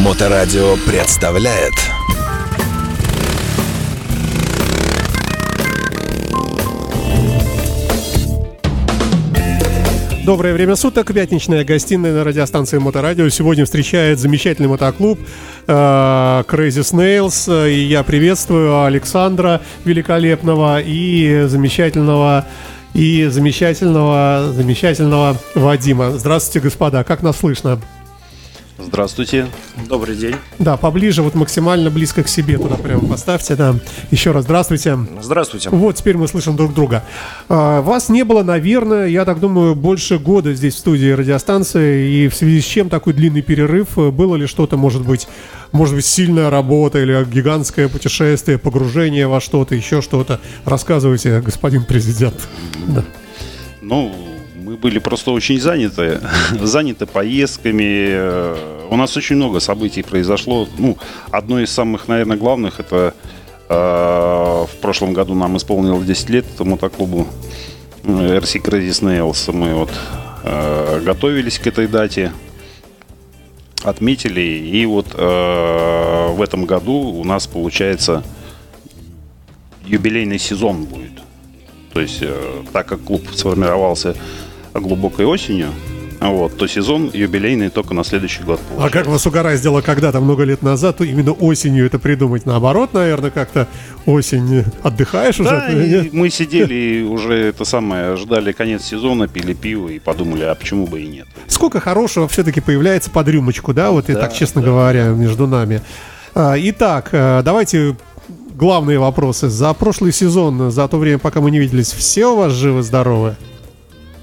Моторадио представляет Доброе время суток, пятничная гостиная на радиостанции Моторадио. Сегодня встречает замечательный мотоклуб э, Crazy Snails. И я приветствую Александра Великолепного и замечательного и замечательного, замечательного Вадима. Здравствуйте, господа, как нас слышно? Здравствуйте. Добрый день. Да, поближе, вот максимально близко к себе туда прямо поставьте, да. Еще раз здравствуйте. Здравствуйте. Вот, теперь мы слышим друг друга. А, вас не было, наверное, я так думаю, больше года здесь в студии радиостанции, и в связи с чем такой длинный перерыв? Было ли что-то, может быть, может быть, сильная работа или гигантское путешествие, погружение во что-то, еще что-то? Рассказывайте, господин президент. Да. Ну, мы были просто очень заняты, заняты поездками. У нас очень много событий произошло. Ну, одно из самых, наверное, главных это э, в прошлом году нам исполнилось 10 лет это мотоклубу RC Crazy Snails. Мы вот э, готовились к этой дате, отметили, и вот э, в этом году у нас получается юбилейный сезон будет. То есть, э, так как клуб сформировался глубокой осенью, вот, то сезон юбилейный только на следующий год. Получается. А как вас угораздило когда-то, много лет назад, то именно осенью это придумать? Наоборот, наверное, как-то осень отдыхаешь да, уже? И мы сидели и уже это самое, ждали конец сезона, пили пиво и подумали, а почему бы и нет. Сколько хорошего все-таки появляется под рюмочку, да, вот да, и так, честно да. говоря, между нами. А, итак, э, давайте главные вопросы. За прошлый сезон, за то время, пока мы не виделись, все у вас живы-здоровы?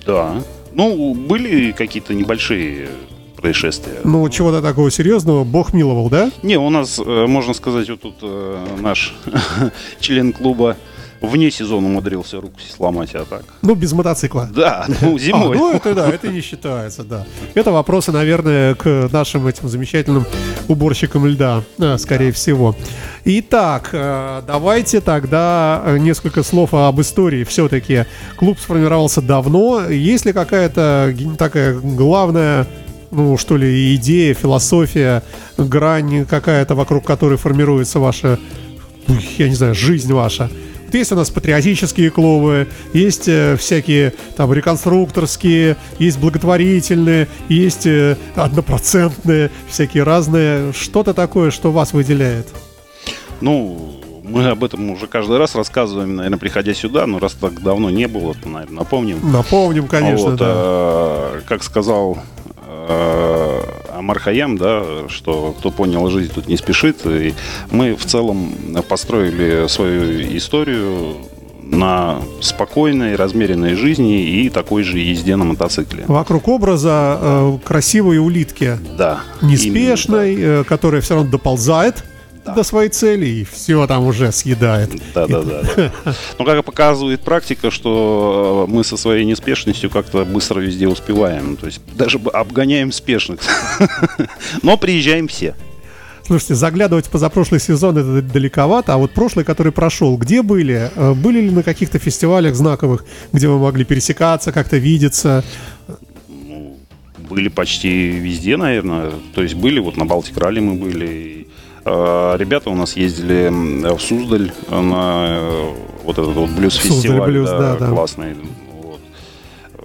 Да. Ну, были какие-то небольшие происшествия. Ну, чего-то такого серьезного Бог миловал, да? Не, у нас, э, можно сказать, вот тут э, наш член клуба вне сезона умудрился руку сломать, а так. Ну, без мотоцикла. Да, ну, зимой. А, ну, это да, это не считается, да. Это вопросы, наверное, к нашим этим замечательным уборщикам льда, э, скорее да. всего. Итак, э, давайте тогда э, несколько слов об истории. Все-таки клуб сформировался давно. Есть ли какая-то такая главная ну, что ли, идея, философия, грань какая-то, вокруг которой формируется ваша, я не знаю, жизнь ваша? Есть у нас патриотические клубы, есть э, всякие там реконструкторские, есть благотворительные, есть э, однопроцентные, всякие разные. Что-то такое, что вас выделяет? Ну, мы об этом уже каждый раз рассказываем, наверное, приходя сюда, но раз так давно не было, то, наверное, напомним. Напомним, конечно, вот, да. Э, как сказал э, Амар Хаям, да, что кто понял жизнь, тут не спешит. И мы в целом построили свою историю на спокойной, размеренной жизни и такой же езде на мотоцикле. Вокруг образа э, красивой улитки. Да. Неспешной. Э, которая все равно доползает да. до своей цели и все там уже съедает. Да, да, да. Но как показывает практика, что э, мы со своей неспешностью как-то быстро везде успеваем. То есть даже обгоняем спешных. Но приезжаем все. Слушайте, заглядывать в позапрошлый сезон это далековато, а вот прошлый, который прошел, где были? Э, были ли на каких-то фестивалях знаковых, где вы могли пересекаться, как-то видеться? Ну, были почти везде, наверное. То есть были, вот на Балтик Ралли мы были, ребята у нас ездили в Суздаль на э, вот этот вот блюз-фестиваль. Блюз, да, да, классный. Вот. Э,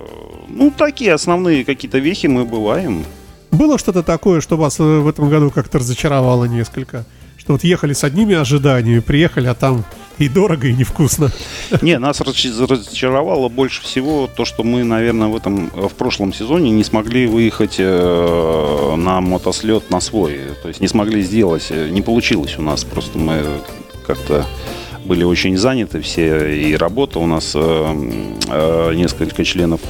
ну, такие основные какие-то вехи мы бываем. Было что-то такое, что вас в этом году как-то разочаровало несколько? Что вот ехали с одними ожиданиями, приехали, а там и дорого, и невкусно. Не, нас разочаровало больше всего то, что мы, наверное, в этом в прошлом сезоне не смогли выехать э, на мотослет на свой. То есть не смогли сделать. Не получилось у нас. Просто мы как-то были очень заняты все. И работа у нас э, э, несколько членов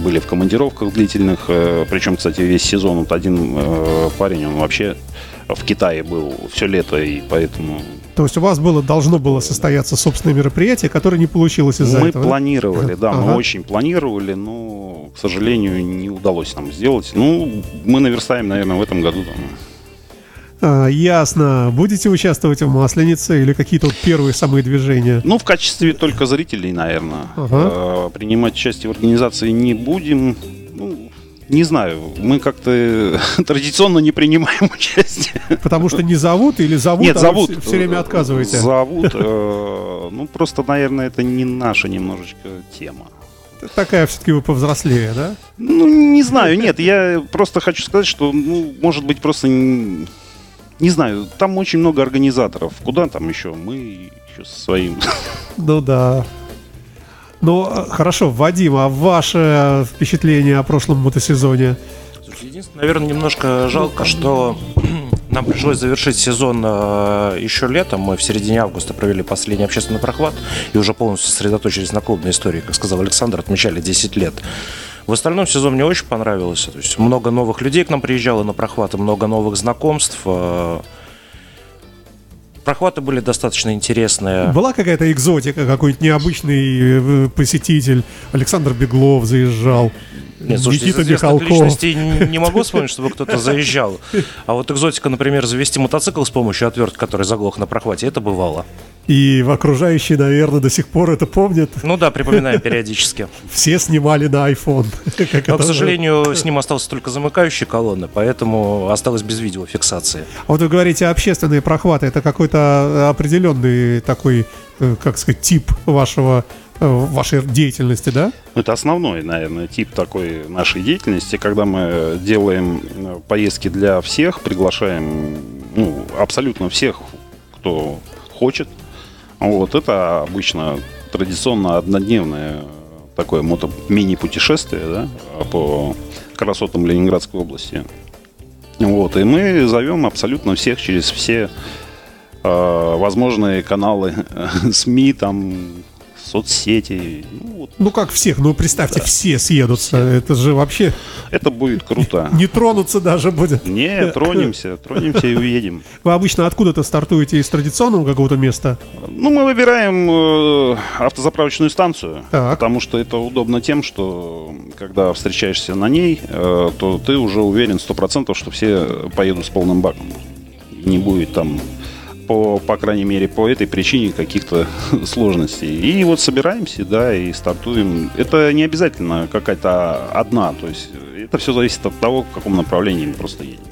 были в командировках длительных. Причем, кстати, весь сезон вот один парень, он вообще в Китае был все лето, и поэтому... То есть у вас было, должно было состояться собственное мероприятие, которое не получилось из-за мы этого? Мы планировали, да, ага. мы очень планировали, но, к сожалению, не удалось нам сделать. Ну, мы наверстаем, наверное, в этом году. А, ясно. Будете участвовать в Масленице или какие-то вот первые самые движения? Ну, в качестве только зрителей, наверное. Ага. А, принимать участие в организации не будем. Не знаю, мы как-то традиционно не принимаем участие. Потому что не зовут или зовут, Нет, а зовут. все, все время отказываете? Зовут. э, Ну, просто, наверное, это не наша немножечко тема. Такая все-таки вы повзрослее, да? Ну, не знаю, нет, я просто хочу сказать, что, ну, может быть, просто не, не знаю, там очень много организаторов. Куда там еще? Мы еще со своим. Ну да. Ну, э, хорошо, Вадим, а ваше впечатление о прошлом мотосезоне? Единственное, наверное, немножко жалко, что нам пришлось завершить сезон э, еще летом. Мы в середине августа провели последний общественный прохват и уже полностью сосредоточились на клубной истории. Как сказал Александр, отмечали 10 лет. В остальном сезон мне очень понравился. То есть много новых людей к нам приезжало на прохваты, много новых знакомств. Прохваты были достаточно интересные. Была какая-то экзотика, какой-нибудь необычный э, посетитель? Александр Беглов заезжал. Нет, слушайте, из Никита известных Михалков. личностей не могу вспомнить, чтобы кто-то заезжал. А вот экзотика, например, завести мотоцикл с помощью отвертки, который заглох на прохвате, это бывало. И окружающие, наверное, до сих пор это помнят. Ну да, припоминаем периодически. Все снимали на iPhone. Но, к сожалению, с ним остался только замыкающая колонна, поэтому осталось без видеофиксации. А Вот вы говорите, общественные прохваты, это какой-то определенный такой, э, как сказать, тип вашего, э, вашей деятельности, да? Это основной, наверное, тип такой нашей деятельности, когда мы делаем э, поездки для всех, приглашаем ну, абсолютно всех, кто хочет. Вот это обычно традиционно однодневное такое мото мини-путешествие да, по красотам Ленинградской области. Вот, и мы зовем абсолютно всех через все э, возможные каналы СМИ, там, соцсети. Ну, вот Ну как всех, ну представьте, все съедутся. Это же вообще Это будет круто. не тронуться даже будет. Не, тронемся, тронемся и уедем. Вы обычно откуда-то стартуете из традиционного какого-то места? Ну, мы выбираем э, автозаправочную станцию, Так. потому что это удобно тем, что когда встречаешься на ней, э, то ты уже уверен 100%, что все поедут с полным баком. Не будет там, по, по крайней мере, по этой причине каких-то сложностей. И вот собираемся, да, и стартуем. Это не обязательно какая-то одна, то есть это все зависит от того, в каком направлении мы просто едем.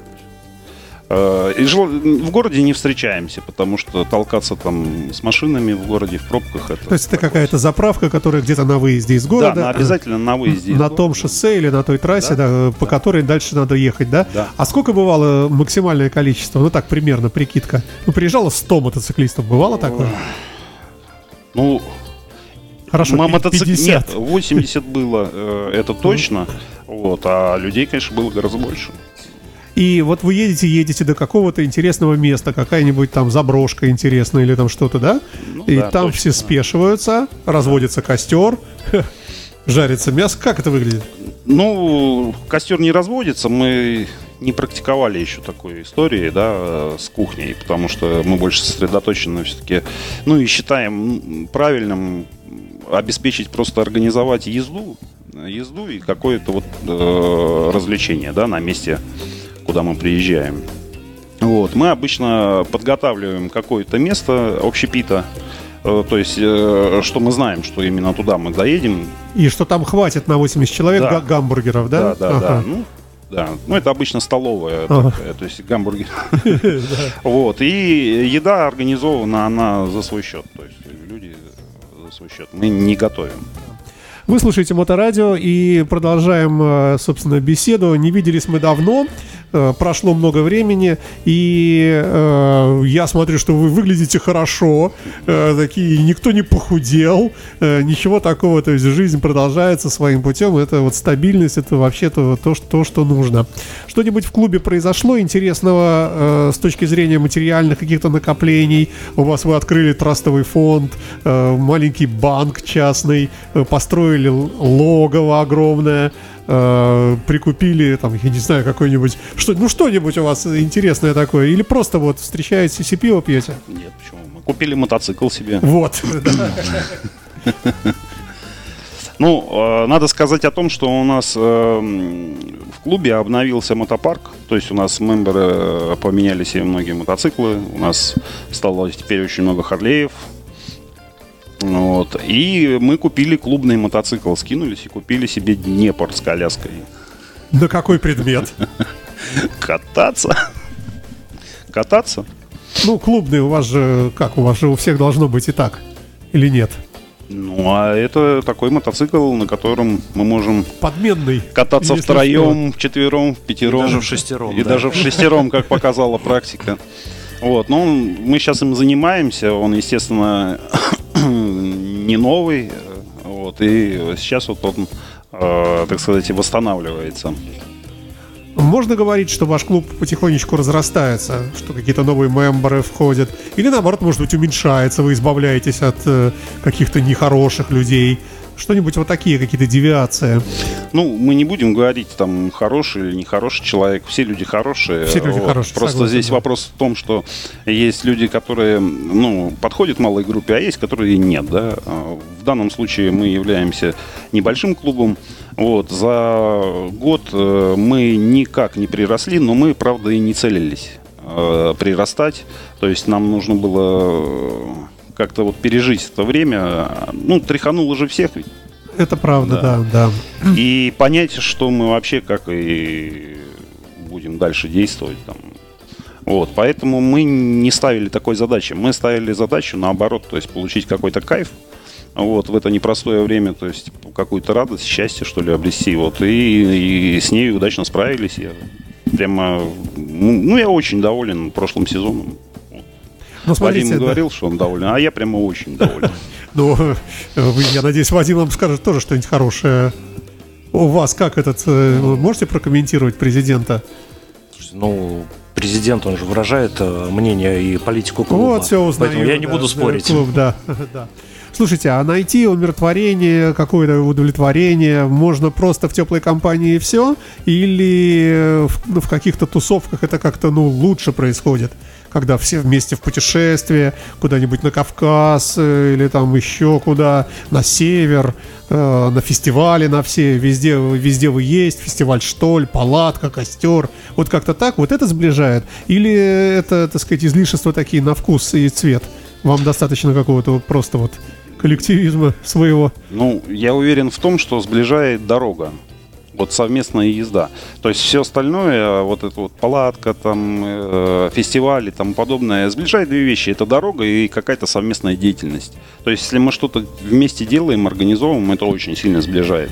Э, И в городе не встречаемся, потому что толкаться там с машинами в городе в пробках это. То есть это какая-то заправка, которая где-то на выезде из да, города. на- обязательно на выезде. на том шоссе или на той трассе, да, по которой дальше надо ехать, да? Да. А сколько бывало максимальное количество? Ну так, примерно, прикидка. Ну, приезжало 100 мотоциклистов, бывало такое? Ну, Хорошо, пи- мотоцик- 50. Нет, 80 было, э, это точно. Вот, а людей, конечно, было гораздо больше. И вот вы едете, едете до какого-то интересного места, какая-нибудь там заброшка интересная или там что-то, да? Ну И да, там точно, все да. спешиваются, разводится костер, жарится мясо. Как это выглядит? Ну, костер не разводится, мы не практиковали еще такой истории, да, с кухней, потому что мы больше сосредоточены все-таки, ну и считаем правильным обеспечить просто организовать езду, езду и какое-то вот э, развлечение, да, на месте, куда мы приезжаем. Вот, мы обычно подготавливаем какое-то место общепита, э, то есть, э, что мы знаем, что именно туда мы доедем, И что там хватит на 80 человек Да. га- гамбургеров, да? да, да, да. Ага. Ну, да. Ну, это обычно столовая, Ага. такая, то есть гамбургер. Вот. И еда организована, она за свой счет. То есть люди за свой счет. Мы не готовим. Вы слушаете Моторадио и продолжаем, э, собственно, беседу. Не виделись мы давно, прошло много времени, и э, я смотрю, что вы выглядите хорошо, э, такие, никто не похудел, э, ничего такого, то есть жизнь продолжается своим путем, это вот стабильность, это вообще-то то, что, то, что нужно. Что-нибудь в клубе произошло интересного э, с точки зрения материальных каких-то накоплений? У вас вы открыли трастовый фонд, э, маленький банк частный, э, построили логово огромное, э, прикупили, там, я не знаю, какой-нибудь, что, ну что-нибудь у вас интересное такое, или просто вот встречаетесь и пиво пьете? Нет, почему? Мы купили мотоцикл себе. Вот. Ну, э, надо сказать о том, что у нас э, в клубе обновился мотопарк. То есть у нас мемберы э, поменяли себе многие мотоциклы. У нас стало теперь очень много Харлеев. Вот. И мы купили клубный мотоцикл, скинулись и купили себе Днепр с коляской. На какой предмет? Кататься. Кататься? Ну, клубный у вас же, как, у вас же у всех должно быть и так, или нет? Ну, а это такой мотоцикл, на котором мы можем Подменный. кататься втроем, вчетвером, в пятером. даже в шестером, И да. даже в шестером, как показала практика. Вот, ну, мы сейчас им занимаемся, он, естественно, не новый, э, вот, и сейчас вот он, э, так сказать, восстанавливается. Можно говорить, что ваш клуб потихонечку разрастается, что какие-то новые мемберы входят, или наоборот, может быть, уменьшается, вы избавляетесь от э, каких-то нехороших людей, что-нибудь вот такие, какие-то девиации. Ну, мы не будем говорить, там, хороший или нехороший человек. Все люди хорошие. Все люди хорошие, Просто согласен, здесь да. вопрос в том, что есть люди, которые, ну, подходят малой группе, а есть, которые нет, да. А В данном случае мы являемся небольшим клубом. Вот, за год э, мы никак не приросли, но мы, правда, и не целились э, прирастать. То есть нам нужно было как-то вот пережить это время. Ну, тряхануло же всех ведь Это правда, да, да. и понять, что мы вообще как и будем дальше действовать там. Вот, поэтому мы не ставили такой задачи. Мы ставили задачу наоборот, то есть получить какой-то кайф, вот, в это непростое время, то есть какую-то радость, счастье, что ли, обрести, вот, и, и с ней удачно справились. Я прямо, ну, я очень доволен прошлым сезоном. Ну, смотрите, Вадим да. говорил, что он доволен, а я прямо очень доволен. Ну, я надеюсь, Вадим вам скажет тоже что-нибудь хорошее. У вас как этот... э, вы можете прокомментировать президента? Ну, президент, он же выражает э, мнение и политику клуба. Вот, все узнаю. Поэтому я не да, буду да, спорить. клуб, да, да. Слушайте, а найти умиротворение, какое-то удовлетворение можно просто в теплой компании и все? Или э, в, ну, в каких-то тусовках это как-то ну, лучше происходит? Когда все вместе в путешествие, куда-нибудь на Кавказ э, или там еще куда, на север, э, на фестивале, на все, везде, везде вы есть, фестиваль Штоль, палатка, костер. Вот как-то так, вот это сближает? Или это, так сказать, излишества такие на вкус и цвет? Вам достаточно какого-то просто вот коллективизма своего. Ну, я уверен в том, что сближает дорога. Вот совместная езда. То есть все остальное, вот эта вот палатка, там, э, фестивали и тому подобное, сближает две вещи. Это дорога и какая-то совместная деятельность. То есть если мы что-то вместе делаем, организовываем, это очень сильно сближает.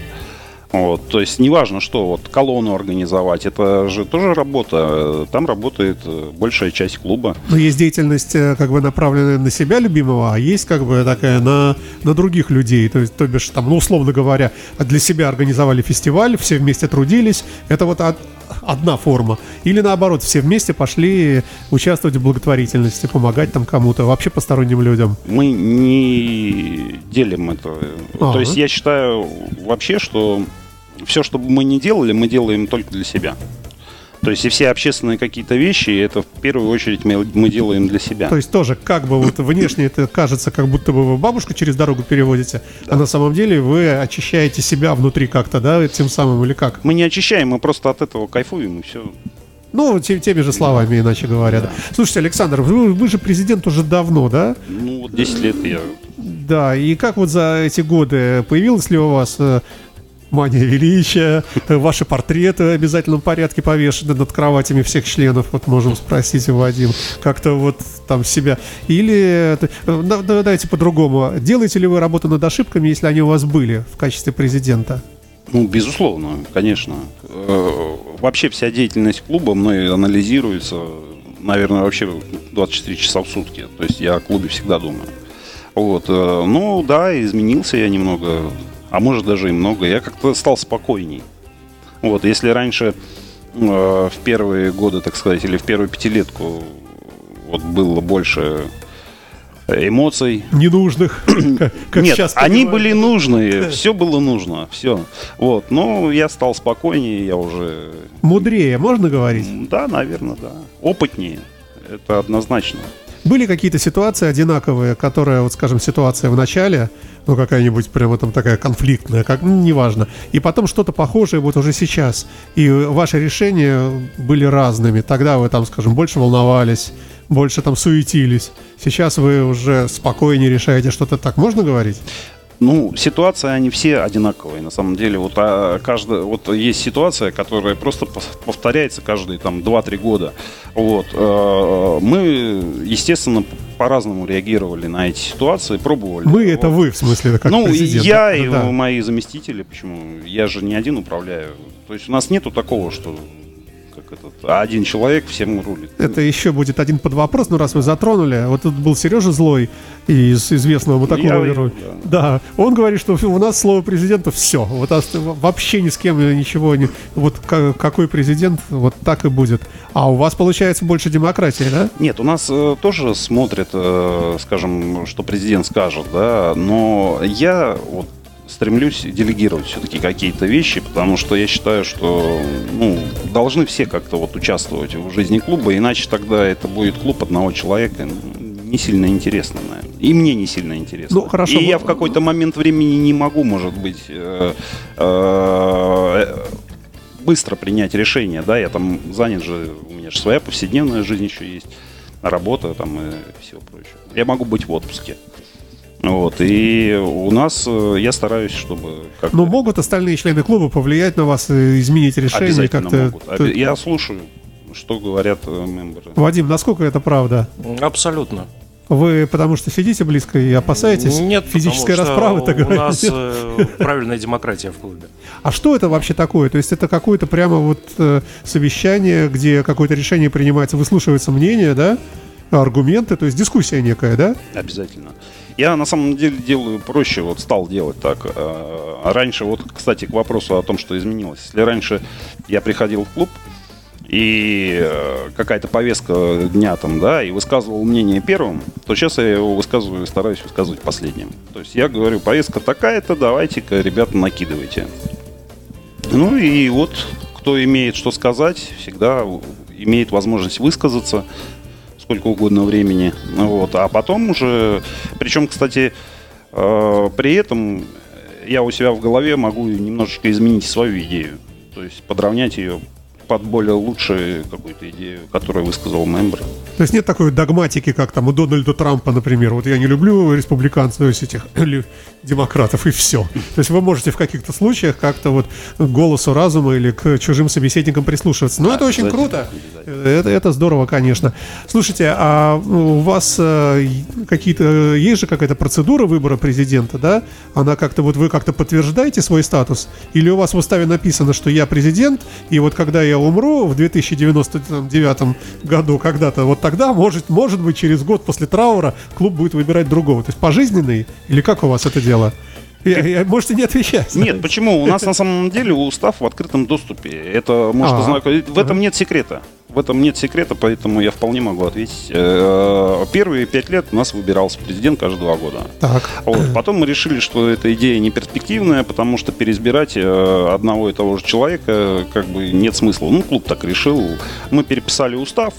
Вот, то есть неважно, что вот колонну организовать, это же тоже работа. Там работает э, большая часть клуба. Но есть деятельность э, как бы направленная на себя любимого, а есть как бы такая на, на других людей. То есть, то бишь, там, ну, условно говоря, для себя организовали фестиваль, все вместе трудились. Это вот од- одна форма. Или наоборот, все вместе пошли участвовать в благотворительности, помогать там кому-то, вообще посторонним людям. Мы не делим это. Ага. То есть я считаю вообще, что все, что бы мы не делали, мы делаем только для себя. То есть и все общественные какие-то вещи, это в первую очередь мы, мы делаем для себя. То есть тоже как бы вот внешне это кажется, как будто бы вы бабушку через дорогу переводите, а на самом деле вы очищаете себя внутри как-то, да, тем самым или как? Мы не очищаем, мы просто от этого кайфуем и все. Ну, те- теми же словами, иначе говоря. да. Слушайте, Александр, вы, вы же президент уже давно, да? Ну вот 10 лет я... Да, и как вот за эти годы появилась ли у вас э, мания величия, э, ваши портреты в обязательном порядке повешены над кроватями всех членов, вот можем спросить у Вадим, как-то вот там себя. Или, э, да- да- давайте по-другому, делаете ли вы работу над ошибками, если они у вас были в качестве президента? Ну, безусловно, конечно. Э, Вообще вся деятельность клуба мной анализируется, наверное, вообще 24 часа в сутки. То есть я о клубе всегда думаю. Вот. Ну, да, изменился я немного, а может даже и много. Я как-то стал спокойней. Вот, если раньше э, в первые годы, так сказать, или в первую пятилетку вот было больше эмоций, Ненужных, как- как нет, сейчас они были нужные, все было нужно, все. Вот, но я стал спокойнее, я уже, Мудрее, можно говорить? да, наверное, да, опытнее, это однозначно. Были какие-то ситуации одинаковые, которые, вот скажем, ситуация в начале, ну какая-нибудь прямо там такая конфликтная, как, ну, неважно, и потом что-то похожее вот уже сейчас, и ваши решения были разными. Тогда вы там, скажем, больше волновались, больше там суетились. Сейчас вы уже спокойнее решаете что-то так. Можно говорить? Ну, ситуации, они все одинаковые, на самом деле. Вот, а, каждая, вот есть ситуация, которая просто повторяется каждые там 2-3 года. Вот. э, Мы, естественно, по-разному реагировали на эти ситуации, пробовали. Это Вот. вы, в смысле, как ну, президент. я Да, и да. мои заместители, почему? Я же не один управляю. То есть у нас нету такого, что этот, а один человек всем рулит. Это еще будет один под вопрос, но раз вы затронули, вот тут был Сережа Злой из известного мотокловеру. Я- Да, он говорит, что у нас слово президента все. Вот вообще ни с кем ничего не. Вот ка- какой президент, вот так и будет. А у вас получается больше демократии, да? Нет, у нас э, тоже смотрят, э, скажем, что президент скажет, да, но я вот стремлюсь делегировать все-таки какие-то вещи, потому что я считаю, что ну, должны все как-то вот участвовать в жизни клуба, иначе тогда это будет клуб одного человека, не сильно интересно, наверное. И мне не сильно интересно. Ну, хорошо, И я мы- в какой-то момент времени не могу, может быть, э, э, быстро принять решение, да, я там занят же, у меня же своя повседневная жизнь еще есть, работа там и все прочее. Я могу быть в отпуске. Вот, и у нас, э, я стараюсь, чтобы. Но могут остальные члены клуба повлиять на вас, и изменить решение обязательно как-то. могут. Обе- Я слушаю, что говорят э, мемберы. Вадим, насколько это правда? Абсолютно. Вы потому что сидите близко и опасаетесь Нет, физической расправы, так у говорить? нас э, правильная демократия в клубе. А что это вообще такое? То есть это какое-то прямо вот э, совещание, где какое-то решение принимается, выслушивается мнение, да? Аргументы, то есть дискуссия некая, да? Обязательно. Я на самом деле делаю проще, вот стал делать так. Э, Раньше, вот, кстати, к вопросу о том, что изменилось. Если раньше я приходил в клуб, и э, какая-то повестка дня там, да, и высказывал мнение первым, то сейчас я его высказываю, стараюсь высказывать последним. То есть я говорю, повестка такая-то, давайте-ка, ребята, накидывайте. Ну и вот, кто имеет что сказать, всегда имеет возможность высказаться сколько угодно времени. Вот. А потом уже, причем, кстати, э, при этом я у себя в голове могу немножечко изменить свою идею. То есть подровнять ее под более лучшую какую-то идею, которую высказал мембр. То есть нет такой догматики, как там у Дональда Трампа, например. Вот я не люблю республиканцев, то есть этих демократов, и все. То есть вы можете в каких-то случаях как-то вот к голосу разума или к чужим собеседникам прислушиваться. Но это очень круто. Это, это здорово, конечно. Слушайте, а у вас э, какие-то есть же какая-то процедура выбора президента, да? Она как-то вот вы как-то подтверждаете свой статус, или у вас в уставе написано, что я президент, и вот когда я умру в 2099 году когда-то, вот тогда может может быть через год после траура клуб будет выбирать другого. То есть пожизненный или как у вас это дело? Я- я- можете не отвечать. Нет, почему? У нас на самом деле устав в открытом доступе. Это может А. ознакомить. В этом нет секрета. В этом нет секрета, поэтому я вполне могу ответить. Э, Первые пять лет у нас выбирался президент каждые два года. Так. Вот. Потом мы решили, что эта идея не перспективная, потому что переизбирать э, одного и того же человека как бы нет смысла. Ну, клуб так решил. Мы переписали устав.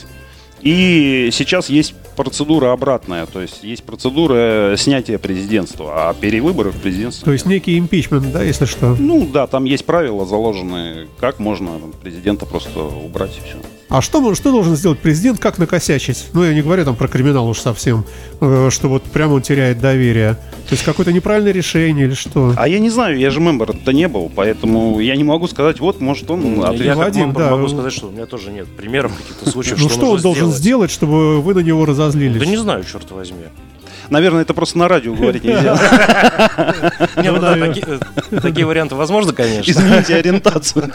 И сейчас есть процедура обратная, то есть есть процедура снятия президентства, а перевыборов президентства То есть некий импичмент, да, если что. ну да, там есть правила заложенные, как можно президента просто убрать и все. А что, что должен сделать президент, как накосячить? Ну, я не говорю там про криминал уж совсем, э, что вот прямо он теряет доверие. То есть какое-то неправильное решение или что? А я не знаю, я же мембер-то не был, поэтому я не могу сказать, вот, может, он Я ответит. как Вадим, да, могу сказать, что у меня тоже нет примеров каких-то случаев, ну что, он должен сделать, чтобы вы на него разозлились? Да не знаю, черт возьми. Наверное, это просто на радио говорить нельзя. Не, ну да, наверное. такие, э, такие варианты возможно, конечно. Измените ориентацию.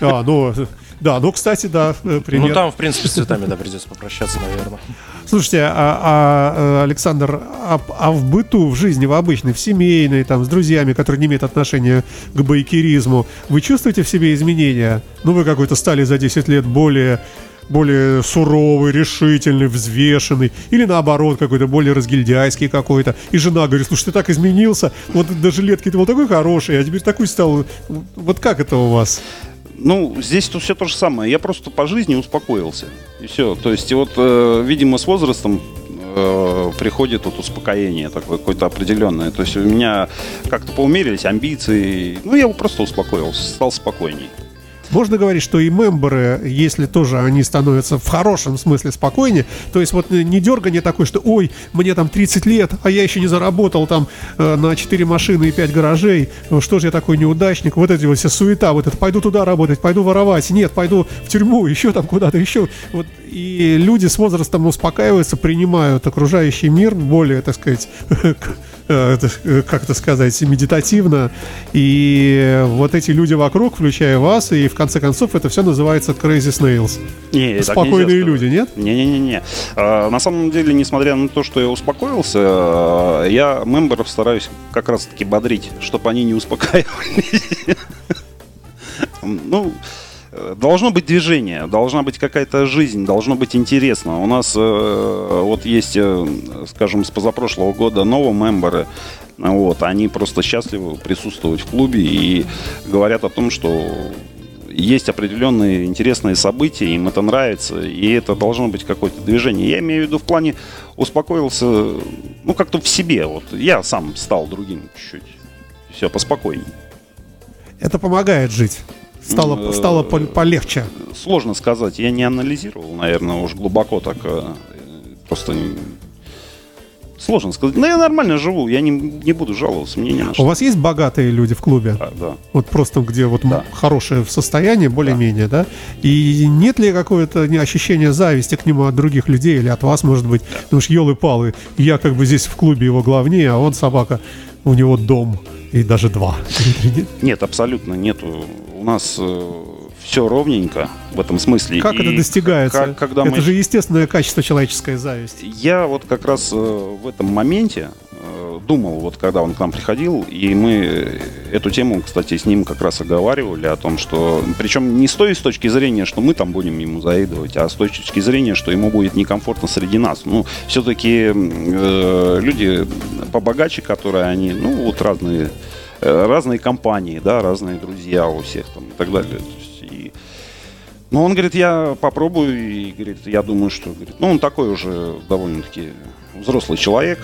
А, ну, да, ну, кстати, да, э, пример. Ну там, в принципе, с цветами, да, придется попрощаться, наверное. Слушайте, а, а, э, Александр, а, а в быту, в жизни, в обычной, в семейной, там, с друзьями, которые не имеют отношения к байкеризму, вы чувствуете в себе изменения? Ну, вы какой-то стали за 10 лет более более суровый, решительный, взвешенный, или наоборот, какой-то более разгильдяйский какой-то. И жена говорит, слушай, ты так изменился, вот до жилетки ты был такой хороший, а теперь такой стал. Вот как это у вас? Ну, здесь то все то же самое. Я просто по жизни успокоился. И все. То есть, вот, э, видимо, с возрастом э, приходит вот успокоение такое какое-то определенное. То есть у меня как-то поумерились амбиции. Ну, я просто успокоился, стал спокойней. Можно говорить, что и мемберы, если тоже они становятся в хорошем смысле спокойнее, то есть вот не дергание такое, что ой, мне там 30 лет, а я еще не заработал там э, на 4 машины и 5 гаражей, ну, что же я такой неудачник, вот эти вот вся суета, вот это, пойду туда работать, пойду воровать, нет, пойду в тюрьму, еще там куда-то, еще. Вот, и люди с возрастом успокаиваются, принимают окружающий мир более, так сказать, Э, э, как это сказать, медитативно. И вот эти люди вокруг, включая вас, и в конце концов это все называется Crazy Snails. Не, Спокойные люди, нет? Не-не-не. А, на самом деле, несмотря на то, что я успокоился, я мемберов стараюсь как раз-таки бодрить, чтобы они не успокаивались. Ну, Должно быть движение, должна быть какая-то жизнь, должно быть интересно. У нас э, вот есть, э, скажем, с позапрошлого года новые мемберы. Вот, они просто счастливы присутствовать в клубе и говорят о том, что есть определенные интересные события, им это нравится, и это должно быть какое-то движение. Я имею в виду в плане успокоился, ну, как-то в себе. Вот я сам стал другим чуть-чуть. Все, поспокойнее. Это помогает жить. Стало, стало полегче. Сложно сказать. Я не анализировал, наверное, уж глубоко так. Э, просто Сложно сказать. Но я нормально живу, я не, не буду жаловаться, мне не на что. У вас есть богатые люди в клубе? Да, да. Вот просто где вот да. хорошее состояние, более-менее, да. да? И нет ли какое-то ощущения зависти к нему от других людей или от вас, может быть? Да. Потому что елы-палы, я как бы здесь в клубе его главнее, а он собака, у него дом и даже два. Нет, абсолютно нету. У нас э, все ровненько в этом смысле. Как и это достигается? Как, когда это мы... же естественное качество человеческая зависть. Я вот как раз э, в этом моменте э, думал, вот когда он к нам приходил, и мы эту тему, кстати, с ним как раз оговаривали о том, что, причем не с той с точки зрения, что мы там будем ему завидовать, а с точки зрения, что ему будет некомфортно среди нас. Ну, все-таки э, люди побогаче, которые они, ну, вот разные разные компании, да, разные друзья у всех там и так далее. Ну, он говорит, я попробую, и говорит, я думаю, что, говорит, ну, он такой уже довольно-таки взрослый человек.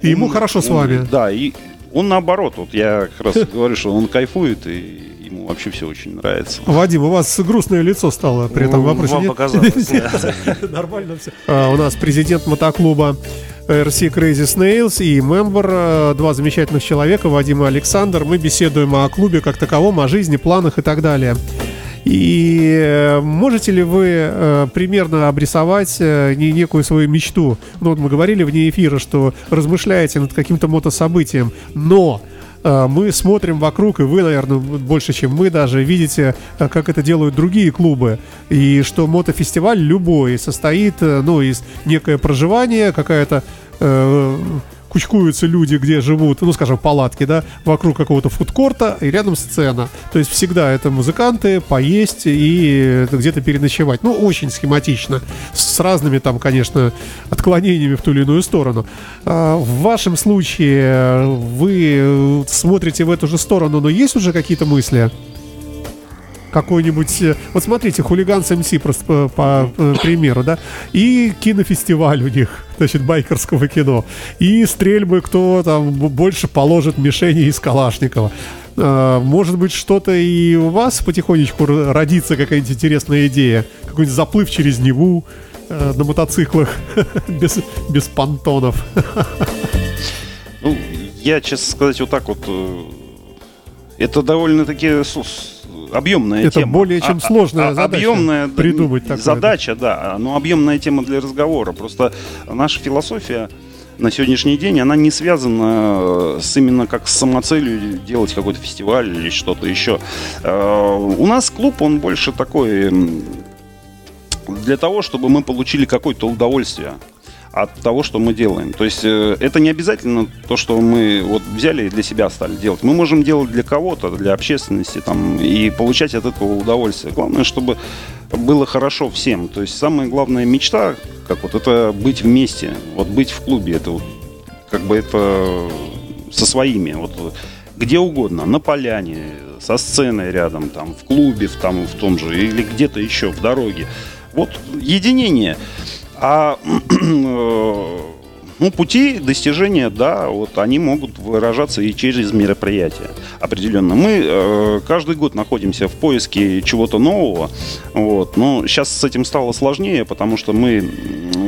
И ему хорошо с вами. Да, и он наоборот, вот я как раз говорю, что он кайфует, и ему вообще все очень нравится. Вадим, у вас грустное лицо стало при этом вопросе. Вам показалось. Нормально все. А, у нас президент мотоклуба RC Crazy Snails и мембер, э, два замечательных человека, Вадим и Александр. Мы беседуем о клубе как таковом, о жизни, планах и так далее. И э, можете ли вы э, примерно обрисовать некую свою мечту? Ну, вот мы говорили вне эфира, что размышляете над каким-то мотособытием, но мы смотрим вокруг, и вы, наверное, больше, чем мы даже, видите, э, как это делают другие клубы. И что мотофестиваль любой состоит, э, ну, из некое проживание, какая-то кучкуются люди, где живут, ну, скажем, палатки, да, вокруг какого-то фудкорта, и рядом сцена. То есть всегда это музыканты, поесть и где-то переночевать. Ну, очень схематично. С разными там, конечно, отклонениями в ту или иную сторону. А в вашем случае вы смотрите в эту же сторону, но есть уже какие-то мысли? Какой-нибудь... Э, вот смотрите, хулиган с МС просто по, по, по примеру, да, и кинофестиваль у них, значит, байкерского кино, и стрельбы, кто там больше положит мишени из Калашникова. А, может быть, что-то и у вас потихонечку родится какая-нибудь интересная идея, какой-нибудь заплыв через Неву э, на мотоциклах без, без понтонов. Ну, я, честно сказать, вот так вот... Э, это довольно-таки объемная Это тема. более чем а, сложная а, задача. Объемная придумать такое. Задача, да, но объемная тема для разговора. Просто наша философия на сегодняшний день, она не связана с именно как с самоцелью делать какой-то фестиваль или что-то еще. Э, у нас клуб, он больше такой для того, чтобы мы получили какое-то удовольствие от того, что мы делаем. То есть э, это не обязательно то, что мы вот взяли и для себя стали делать. Мы можем делать для кого-то, для общественности там, и получать от этого удовольствие. Главное, чтобы было хорошо всем. То есть самая главная мечта, как вот это быть вместе, вот быть в клубе, это вот как бы это со своими, вот где угодно, на поляне, со сценой рядом, там, в клубе, в, там, в том же, или где-то еще, в дороге. Вот единение. А э, Ну, пути достижения, да, вот они могут выражаться и через мероприятия определенно. Мы э, каждый год находимся в поиске чего-то нового, вот, но сейчас с этим стало сложнее, потому что мы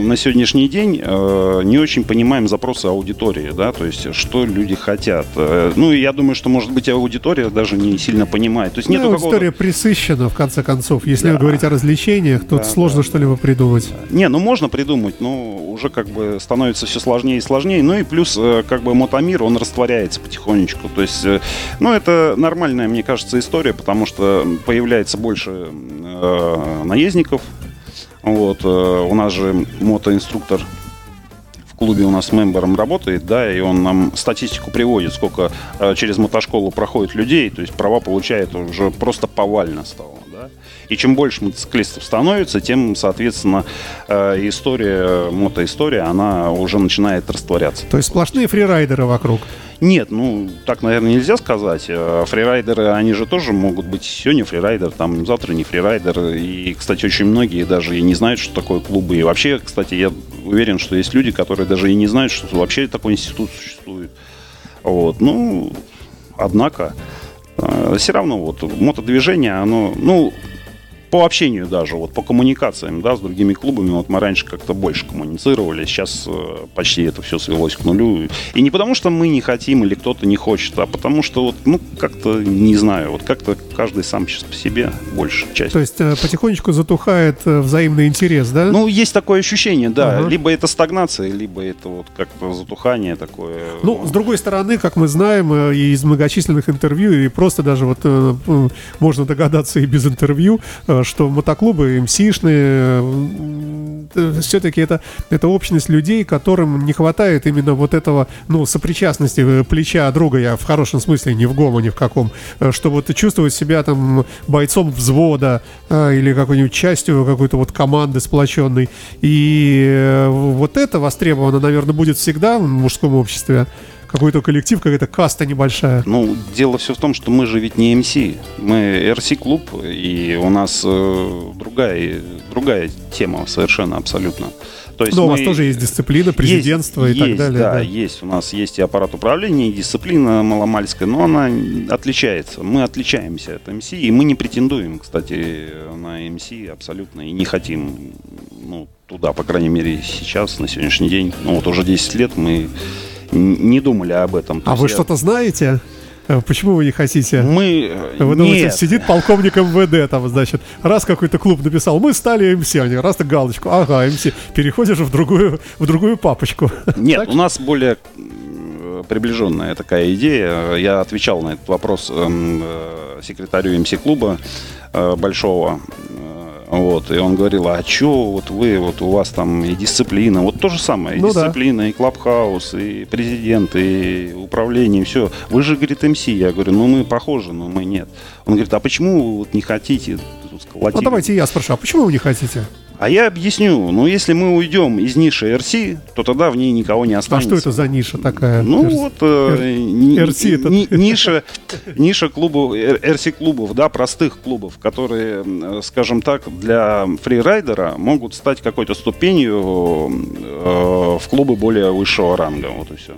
на сегодняшний день э, не очень понимаем запросы аудитории, да, то есть что люди хотят. Э, ну, и я думаю, что, может быть, аудитория даже не сильно понимает. То есть Ну, история присыщена, в конце концов. Если Да. говорить о развлечениях, тут Да, сложно да. что-либо придумать. Не, ну можно придумать, но уже как бы становится все сложнее и сложнее. Ну и плюс э, как бы мотомир, он растворяется потихонечку. То есть, э, ну это нормальная, мне кажется, история, потому что появляется больше э, наездников. Вот, э, у нас же мотоинструктор в клубе у нас мембером работает, да, и он нам статистику приводит, сколько э, через мотошколу проходит людей, то есть права получает уже просто повально стало, да. И чем больше мотоциклистов становится, тем, соответственно, э, история, мотоистория, она уже начинает растворяться. То есть сплошные фрирайдеры вокруг. Нет, ну, так, наверное, нельзя сказать. Э, Фрирайдеры, они же тоже могут быть сегодня фрирайдер, там, завтра не фрирайдер. И, кстати, очень многие даже и не знают, что такое клубы. И вообще, кстати, я уверен, что есть люди, которые даже и не знают, что вообще такой институт существует. Вот, ну, однако, все равно вот мотодвижение, оно, ну, по общению даже, вот по коммуникациям, да, с другими клубами, вот мы раньше как-то больше коммуницировали, сейчас э, почти это все свелось к нулю. И не потому, что мы не хотим или кто-то не хочет, а потому что вот, ну, как-то, не знаю, вот как-то каждый сам сейчас по себе больше часть. То есть э, потихонечку затухает э, взаимный интерес, да? Ну, есть такое ощущение, да. Ага. Либо это стагнация, либо это вот как-то затухание такое. Ну, с другой стороны, как мы знаем и из многочисленных интервью, и просто даже вот можно догадаться и без интервью, что мотоклубы МСишные, все-таки это, это общность людей, которым не хватает именно вот этого, ну, сопричастности э, плеча друга, я в хорошем смысле, не в гому, ни в каком, э, что вот чувствовать себя там бойцом взвода э, или какой-нибудь частью какой-то вот команды сплоченной. И э, вот это востребовано, наверное, будет всегда в мужском обществе. Какой-то коллектив, какая-то каста небольшая. Ну, дело все в том, что мы же ведь не МС. Мы RC-клуб, и у нас э, другая, другая тема совершенно абсолютно. То есть Но у мы- вас тоже есть дисциплина, президентство и так есть, далее. Да, да. есть. У нас есть и аппарат управления, и дисциплина маломальская, но она отличается. Мы отличаемся от МС, и мы не претендуем, кстати, на МС абсолютно, и не хотим ну, туда, по крайней мере, сейчас, на сегодняшний день. Ну, вот уже 10 лет мы не думали об этом. То А вы я- что-то знаете? Э, Почему вы не хотите? Мы... э, Вы думаете, нет. сидит полковник МВД, там, значит, раз какой-то клуб написал, мы стали МС, они раз так галочку, ага, МС, переходишь в другую, в другую папочку. Нет, Так? у нас более м, приближенная такая идея. Я отвечал на этот вопрос эм, э, секретарю МС-клуба э, большого. Вот, и он говорил, а чё вот вы, вот у вас там и дисциплина, вот то же самое, и Ну да. дисциплина, и клабхаус, и президент, и управление, все. Вы же, говорит, МС. Я говорю, ну мы похожи, но мы нет. Он говорит, а почему вы вот не хотите тут сколотить Ну, давайте я спрошу, а почему вы не хотите? А я объясню, ну если мы уйдем из ниши РС, то тогда в ней никого не А останется. что это за ниша такая? Ну Р- вот э, RC это- ни- ниша, ниша клубов, РС-клубов, да, простых клубов, которые, э, скажем так, для фрирайдера могут стать какой-то ступенью э, в клубы более высшего ранга. Вот и все.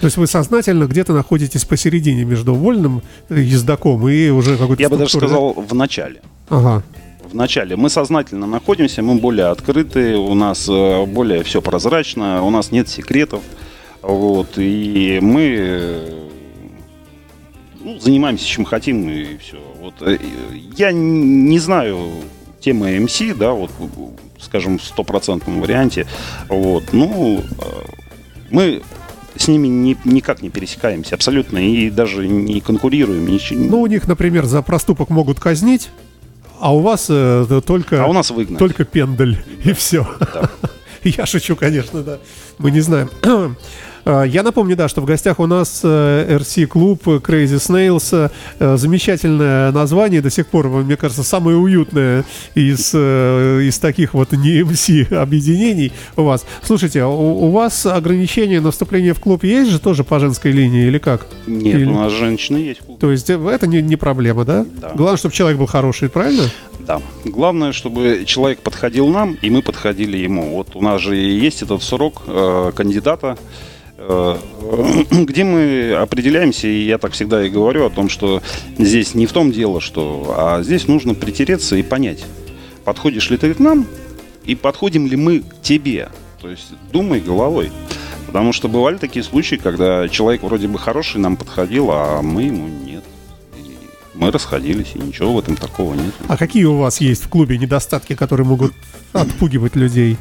То есть вы сознательно где-то находитесь посередине между вольным э, ездаком и уже какой-то Я бы даже сказал в начале. Ага. В начале. Мы сознательно находимся, мы более открыты, у нас э, более все прозрачно, у нас нет секретов. Вот, и мы ну, занимаемся чем хотим и все. Вот, э, я не знаю темы МС, да, вот, скажем, в стопроцентном варианте. Вот, ну, э, мы с ними ни- никак не пересекаемся абсолютно и даже не конкурируем. ничего. Ну, у них, например, за проступок могут казнить, а у вас э, только, а у нас выгнать. только пендель, и все. Да. Я шучу, конечно, да. Мы не знаем. А, Я напомню, да, что в гостях у нас э, RC-клуб Crazy Snails. Э, Замечательное название, до сих пор, мне кажется, самое уютное из, э, из таких вот не MC объединений у вас. Слушайте, а у, у вас ограничения на вступление в клуб есть же тоже по женской линии или как? Нет, Или- у нас женщины есть. То есть э, это не, не проблема, да? Да. Главное, чтобы человек был хороший, правильно? Да. Главное, чтобы человек подходил нам, и мы подходили ему. Вот у нас же есть этот срок э, кандидата, э, где мы определяемся, и я так всегда и говорю о том, что здесь не в том дело, что, а здесь нужно притереться и понять, подходишь ли ты к нам, и подходим ли мы к тебе. То есть думай головой. Потому что бывали такие случаи, когда человек вроде бы хороший нам подходил, а мы ему нет. И мы расходились, и ничего в этом такого нет. А какие у вас есть в клубе недостатки, которые могут отпугивать людей?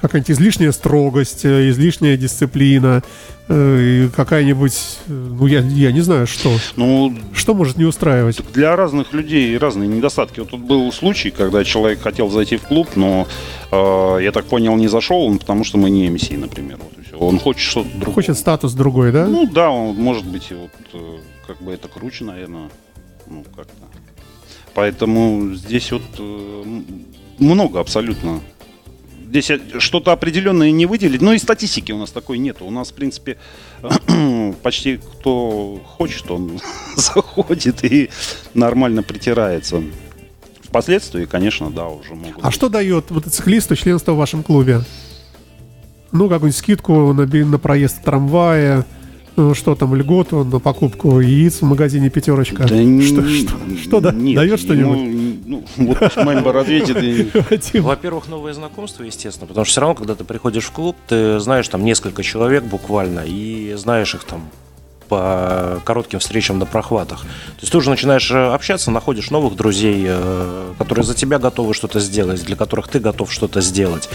Какая-нибудь излишняя строгость, э, излишняя дисциплина, э, какая-нибудь, э, ну я, я не знаю, что. Ну, Что может не устраивать? Для разных людей разные недостатки. Вот тут был случай, когда человек хотел зайти в клуб, но э, я так понял, не зашел он, потому что мы не MC, например. Вот. Он хочет что-то другое. Хочет статус другой, да? Ну да, он, может быть, вот как бы это круче, наверное. Ну, как-то. Поэтому здесь вот много абсолютно. Здесь что-то определенное не выделить. Но и статистики у нас такой нет. У нас, в принципе, почти кто хочет, он заходит и нормально притирается. Впоследствии, конечно, да, уже могут. А что дает мотоциклисту членство в вашем клубе? Ну, какую-нибудь скидку на, на проезд в трамвае, ну, что там, льготу на покупку яиц в магазине «Пятерочка». Да не- что, что, что да- нет, дает что-нибудь? ему, ну, вот мембер ответит и... Вадим? Во-первых, новые знакомства, естественно, потому что все равно, когда ты приходишь в клуб, ты знаешь там несколько человек буквально и знаешь их там по коротким встречам на прохватах. То есть ты уже начинаешь э, общаться, находишь новых друзей, э, которые за тебя готовы что-то сделать, для которых ты готов что-то сделать.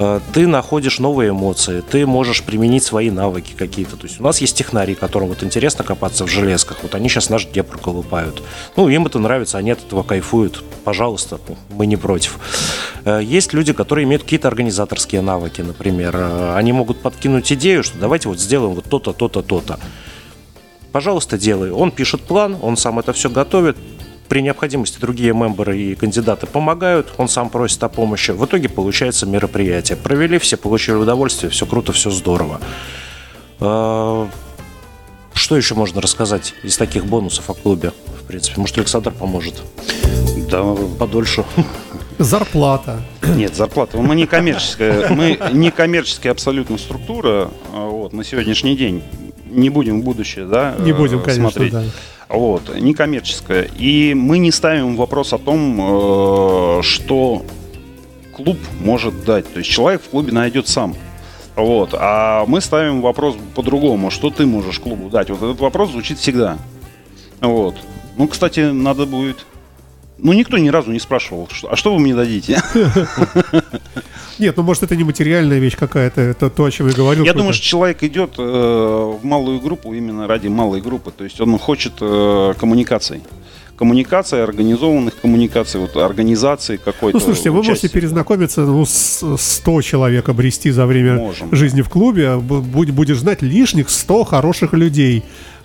Э, Ты находишь новые эмоции, ты можешь применить свои навыки какие-то. То есть у нас есть технари, которым вот интересно копаться в железках. Вот они сейчас наш Днепр колупают. Ну, им это нравится, они от этого кайфуют. Пожалуйста, мы не против. Э, Есть люди, которые имеют какие-то организаторские навыки, например. Э, Они могут подкинуть идею, что давайте вот сделаем вот то-то, то-то, то-то. Пожалуйста, делай. Он пишет план, он сам это все готовит. При необходимости другие мемберы и кандидаты помогают, он сам просит о помощи. В итоге получается мероприятие. Провели, все получили удовольствие, все круто, все здорово. Э, Что еще можно рассказать из таких бонусов о клубе? В принципе, может, Александр поможет Да, подольше. Зарплата. Нет, зарплата. Мы не коммерческая, мы не коммерческая абсолютно структура. а, Вот, на сегодняшний день. Не будем в будущее, да, Не э, будем, конечно, смотреть. да. Вот, не коммерческая. И мы не ставим вопрос о том, э, что клуб может дать. То есть человек в клубе найдет сам. Вот. А мы ставим вопрос по-другому. Что ты можешь клубу дать? Вот этот вопрос звучит всегда. Вот. Ну, кстати, надо будет... Ну, никто ни разу не спрашивал, что, а что вы мне дадите? Нет, ну может это не материальная вещь какая-то, это то, о чем я говорил. Я думаю, что человек идет э, в малую группу именно ради малой группы. То есть он хочет э, коммуникаций. Коммуникации, организованных коммуникаций, вот организации какой-то. Ну, слушайте, вы можете участия. перезнакомиться ну, с 100 человек обрести за время Можем. жизни в клубе. Будь- Будешь знать лишних 100 хороших людей.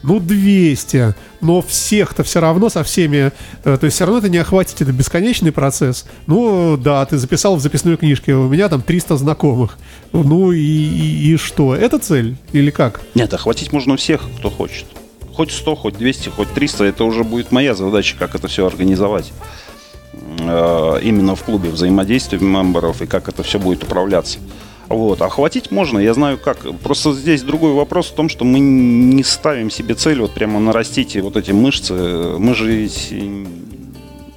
Ну, 200. Но всех-то все равно со всеми... э, То есть все равно это не охватить, это бесконечный процесс. Ну, да, ты записал в записной книжке, у меня там 300 знакомых. Ну и, и- и что? Это цель? Или как? Нет, охватить можно всех, кто хочет. Хоть 100, хоть 200, хоть 300. Это уже будет моя задача, как это все организовать. Э, Именно в клубе взаимодействие мемберов и как это все будет управляться. Вот. Охватить можно, я знаю как. Просто здесь другой вопрос в том, что мы не ставим себе цель вот прямо нарастить вот эти мышцы. Мы же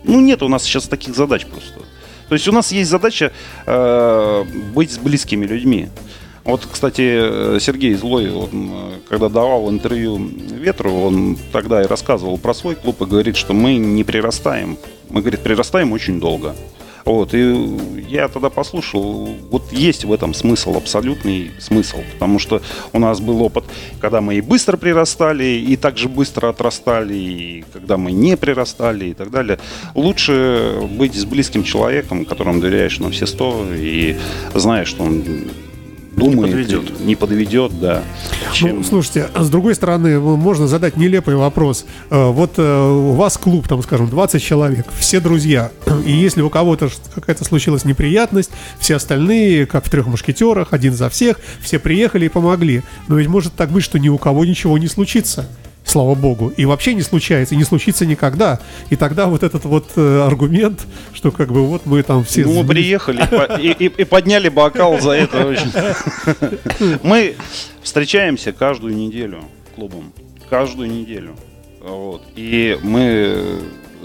Ну, нет у нас сейчас таких задач просто. То есть у нас есть задача э, быть с близкими людьми. Вот, кстати, э, Сергей Злой, он, э, когда давал интервью Ветру, он тогда и рассказывал про свой клуб и говорит, что мы не прирастаем. Мы, говорит, прирастаем очень долго. Вот, и я тогда послушал, вот есть в этом смысл, абсолютный смысл, потому что у нас был опыт, когда мы и быстро прирастали, и также быстро отрастали, и когда мы не прирастали и так далее. Лучше быть с близким человеком, которому доверяешь на все сто, и знаешь, что он думает, подведет. не подведет, да. Ну, чем- слушайте, а с другой стороны, можно задать нелепый вопрос. Э, Вот э, у вас клуб, там, скажем, 20 человек, все друзья. И если у кого-то какая-то случилась неприятность, все остальные, как в трех мушкетерах, один за всех, все приехали и помогли. Но ведь может так быть, что ни у кого ничего не случится. Слава богу, и вообще не случается, и не случится никогда. И тогда вот этот вот э, аргумент, что как бы вот мы там все... Ну, мы приехали и по- и, и- и подняли бокал за это. Мы встречаемся каждую неделю клубом. Каждую неделю. Вот. И мы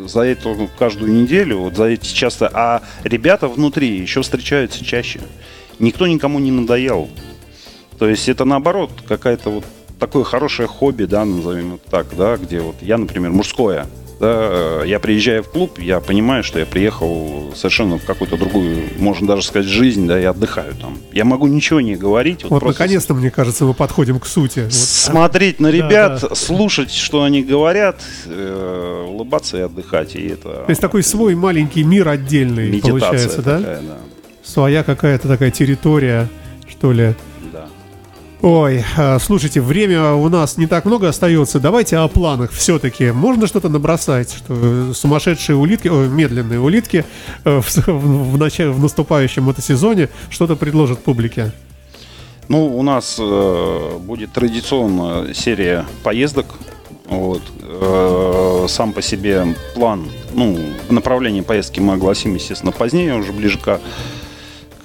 за эту каждую неделю, вот за эти часто, а ребята внутри еще встречаются чаще. Никто никому не надоел. То есть это наоборот какая-то вот такое хорошее хобби, да, назовем это так, да, где вот я, например, мужское, да, э, я приезжаю в клуб, я понимаю, что я приехал совершенно в какую-то другую, можно даже сказать, жизнь, да, я отдыхаю там. Я могу ничего не говорить. Вот просто наконец-то, мне кажется, мы подходим к сути. Вот. смотреть на ребят, да. слушать, что они говорят, э, улыбаться и отдыхать. И это То есть такой свой маленький мир отдельный получается, да? такая, да. Своя какая-то такая территория, что ли. Ой, а, слушайте, время у нас не так много остается. Давайте о планах все-таки. Можно что-то набросать, что сумасшедшие улитки, ой, медленные улитки э, в, в, начале, в наступающем мотосезоне что-то предложат публике. Ну, у нас э, будет традиционная серия поездок. Вот. Э, сам по себе план, ну, направление поездки мы огласим, естественно, позднее, уже ближе к,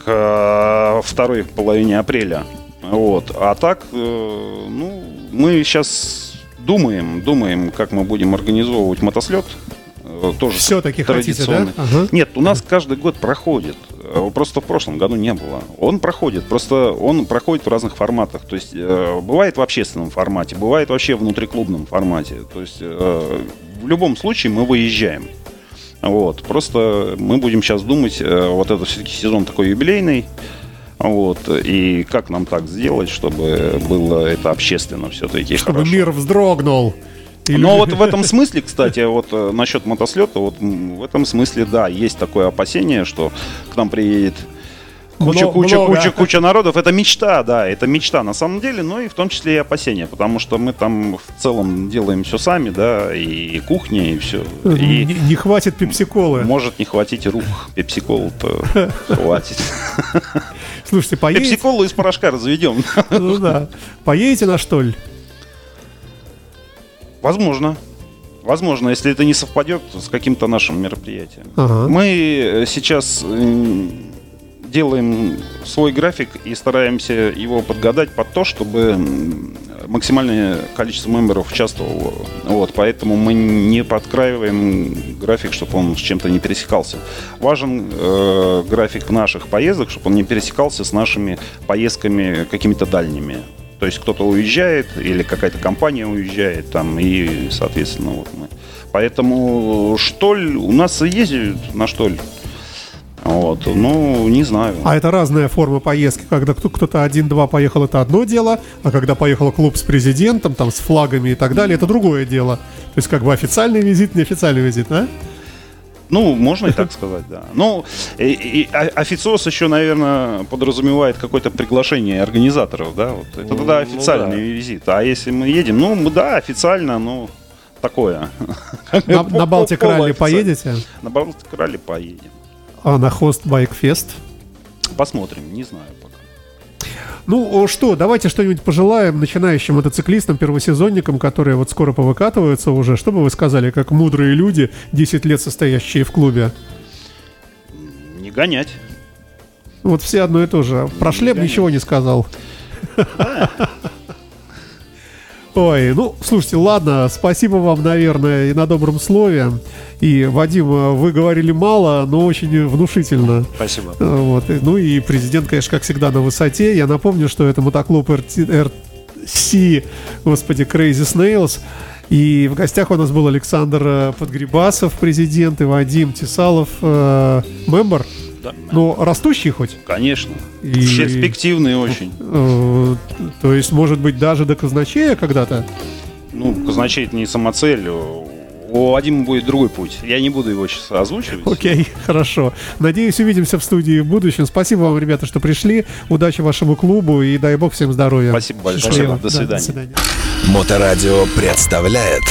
к э, второй половине апреля. Вот. А так, э, ну, мы сейчас думаем, думаем, как мы будем организовывать мотослет. Э, Тоже Все-таки хотите, да? Ага. Нет, у нас каждый год проходит. Э, Просто в прошлом году не было. Он проходит, просто он проходит в разных форматах. То есть э, бывает в общественном формате, бывает вообще в внутриклубном формате. То есть э, в любом случае мы выезжаем. Вот. Просто мы будем сейчас думать, э, вот это все-таки сезон такой юбилейный. Вот. И как нам так сделать, чтобы было это общественно все-таки Чтобы хорошо. мир вздрогнул. Но вот в этом смысле, кстати, вот э, насчет мотослета, вот в этом смысле, да, есть такое опасение, что к нам приедет куча, Мно- куча, много. куча, куча народов. Это мечта, да, это мечта на самом деле, но и в том числе и опасения, потому что мы там в целом делаем все сами, да, и кухня, и все. не, И не хватит пепсиколы. может не хватить рук пепсикол-то хватит. Слушайте, поедете? Пепсиколу из порошка разведем. Ну да. Поедете на штоль? Возможно. Возможно, если это не совпадет с каким-то нашим мероприятием. Ага. Мы э, сейчас делаем свой график и стараемся его подгадать под то, чтобы максимальное количество мемберов участвовало. Вот, поэтому мы не подкраиваем график, чтобы он с чем-то не пересекался. Важен э, график наших поездок, чтобы он не пересекался с нашими поездками какими-то дальними. То есть кто-то уезжает или какая-то компания уезжает там и, соответственно, вот мы. Поэтому штоль у нас ездят на штоль. Вот, ну, не знаю. А это разная форма поездки. Когда кто- кто-то один-два поехал, это одно дело, а когда поехал клуб с президентом, там, с флагами и так далее, это другое дело. То есть как бы официальный визит, неофициальный визит, да? Ну, можно и так сказать, да. Ну, и, и официоз еще, наверное, подразумевает какое-то приглашение организаторов, да? Вот. Это Ну, тогда ну официальный да. визит. А если мы едем, ну, мы, да, официально, ну, такое. На, на Балтик ралли Полуофициально. поедете? На Балтик ралли поедем. А на хост Байкфест? Посмотрим, не знаю пока. Ну что, давайте что-нибудь пожелаем начинающим мотоциклистам, первосезонникам, которые вот скоро повыкатываются уже. Что бы вы сказали, как мудрые люди, 10 лет состоящие в клубе? Не гонять. Вот все одно и то же. Про шлем Конечно. ничего не сказал. Ой, ну, слушайте, ладно, спасибо вам, наверное, и на добром слове. И, Вадим, вы говорили мало, но очень внушительно. Спасибо. Э, Вот. Ну и президент, конечно, как всегда, на высоте. Я напомню, что это мотоклуб RC, господи, Crazy Snails. И в гостях у нас был Александр э, Подгребасов, президент, и Вадим Тесалов, э, мембер. Да. Ну, растущий хоть. Конечно. И- Перспективный очень. Э, То есть, может быть, даже до казначея когда-то? Ну, казначей это не самоцель. У Вадима будет другой путь. Я не буду его сейчас озвучивать. Окей, хорошо. Надеюсь, увидимся в студии в будущем. Спасибо вам, ребята, что пришли. Удачи вашему клубу и дай бог всем здоровья. Спасибо большое. Счастливо. До Да, свидания. До свидания. Моторадио представляет